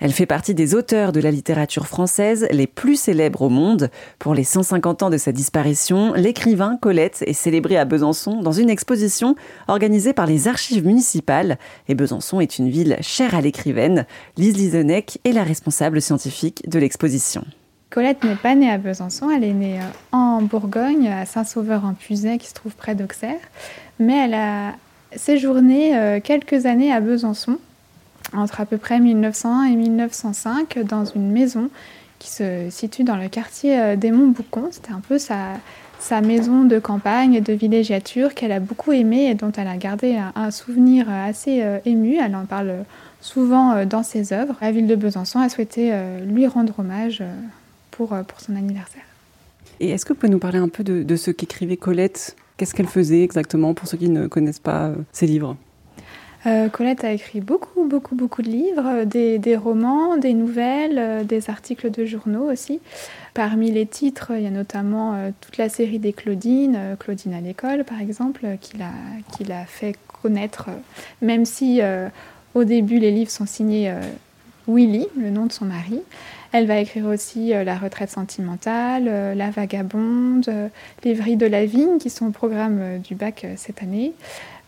Elle fait partie des auteurs de la littérature française les plus célèbres au monde. Pour les 150 ans de sa disparition, l'écrivain Colette est célébré à Besançon dans une exposition organisée par les archives municipales. Et Besançon est une ville chère à l'écrivaine. Lise Lisenec est la responsable scientifique de l'exposition. Colette n'est pas née à Besançon, elle est née euh, en Bourgogne, à Saint-Sauveur-en-Puisaye, qui se trouve près d'Auxerre. Mais elle a séjourné euh, quelques années à Besançon entre à peu près 1901 et 1905 dans une maison qui se situe dans le quartier euh, des Montboucons. C'était un peu sa, maison de campagne et de villégiature qu'elle a beaucoup aimée et dont elle a gardé un, souvenir assez euh, ému. Elle en parle souvent euh, dans ses œuvres. La ville de Besançon a souhaité lui rendre hommage pour, pour son anniversaire. Et est-ce que vous pouvez nous parler un peu de, de ce qu'écrivait Colette? Qu'est-ce qu'elle faisait exactement pour ceux qui ne connaissent pas ses livres? Euh, Colette a écrit beaucoup, beaucoup, beaucoup de livres, des, romans, des nouvelles, euh, des articles de journaux aussi. Parmi les titres, il y a notamment euh, toute la série des Claudines, Claudine à l'école par exemple, qu'il a, a, fait connaître, même si au début les livres sont signés Willy, le nom de son mari. Elle va écrire aussi La retraite sentimentale, La vagabonde, Les vrilles de la vigne qui sont au programme du bac cette année.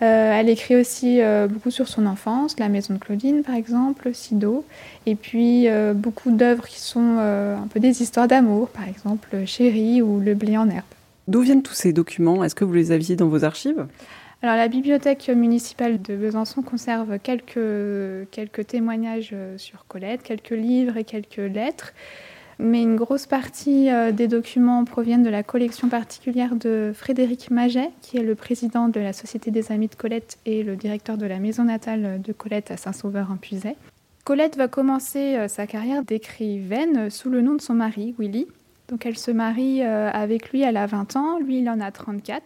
Euh, elle écrit aussi euh, beaucoup sur son enfance, La Maison de Claudine par exemple, Sido, et puis euh, beaucoup d'œuvres qui sont un peu des histoires d'amour, par exemple Chérie ou Le blé en herbe. D'où viennent tous ces documents? Est-ce que vous les aviez dans vos archives? La bibliothèque municipale de Besançon conserve quelques, témoignages sur Colette, quelques livres et quelques lettres mais une grosse partie euh, des documents proviennent de la collection particulière de Frédéric Maget, qui est le président de la Société des Amis de Colette et le directeur de la maison natale de Colette à Saint-Sauveur-en-Puisaye. Colette va commencer euh, sa carrière d'écrivaine sous le nom de son mari, Willy. Donc elle se marie euh, avec lui, elle a 20 ans, lui il en a 34.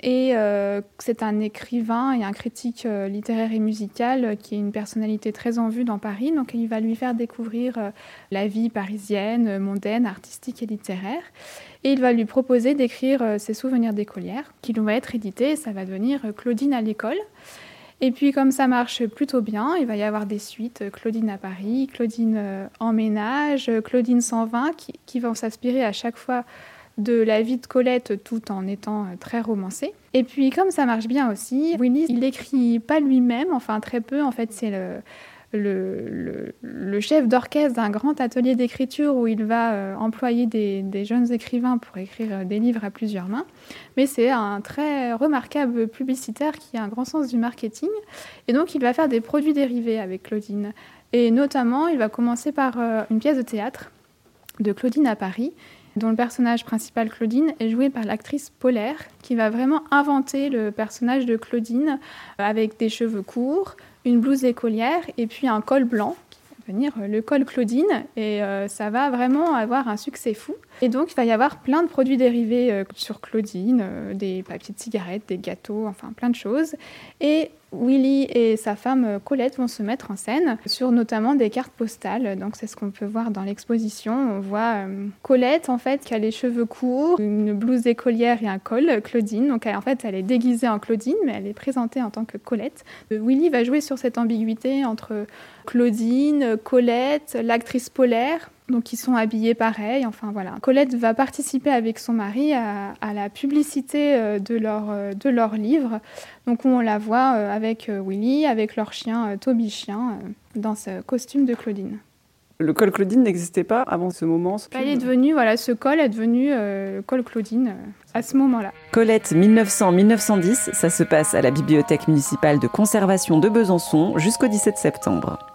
Et euh, c'est un écrivain et un critique euh, littéraire et musical euh, qui est une personnalité très en vue dans Paris. Donc il va lui faire découvrir la vie parisienne, mondaine, artistique et littéraire. Et il va lui proposer d'écrire ses souvenirs d'écolière, qui vont être édités. Et ça va devenir Claudine à l'école. Et puis comme ça marche plutôt bien, il va y avoir des suites, Claudine à Paris, Claudine en ménage, Claudine 120, qui, qui vont s'aspirer à chaque fois de la vie de Colette tout en étant euh, très romancé. Et puis comme ça marche bien aussi, Willis, il n'écrit pas lui-même, enfin très peu, en fait c'est le, le, chef d'orchestre d'un grand atelier d'écriture où il va euh, employer des, jeunes écrivains pour écrire euh, des livres à plusieurs mains. Mais c'est un très remarquable publicitaire qui a un grand sens du marketing. Et donc il va faire des produits dérivés avec Claudine. Et notamment, il va commencer par une pièce de théâtre de Claudine à Paris dont le personnage principal Claudine est joué par l'actrice Polaire, qui va vraiment inventer le personnage de Claudine euh, avec des cheveux courts, une blouse écolière et puis un col blanc venir euh, le col Claudine et euh, ça va vraiment avoir un succès fou. Et donc il va y avoir plein de produits dérivés sur Claudine, des papiers de cigarettes, des gâteaux, enfin plein de choses. Et Willy et sa femme Colette vont se mettre en scène sur notamment des cartes postales. Donc c'est ce qu'on peut voir dans l'exposition. On voit Colette en fait qui a les cheveux courts, une blouse écolière et un col Claudine. Donc en fait elle est déguisée en Claudine mais elle est présentée en tant que Colette. Willy va jouer sur cette ambiguïté entre Claudine, Colette, l'actrice polaire. Donc ils sont habillés pareil, enfin voilà. Colette va participer avec son mari à, la publicité euh, de leur, euh, de leur livre. Donc on la voit euh, avec Willy, avec leur chien Toby Chien, dans ce costume de Claudine. Le col Claudine n'existait pas avant ce moment ce est devenu, voilà, ce col est devenu le col Claudine à ce moment-là. Colette 1900-1910, ça se passe à la bibliothèque municipale de conservation de Besançon jusqu'au 17 septembre.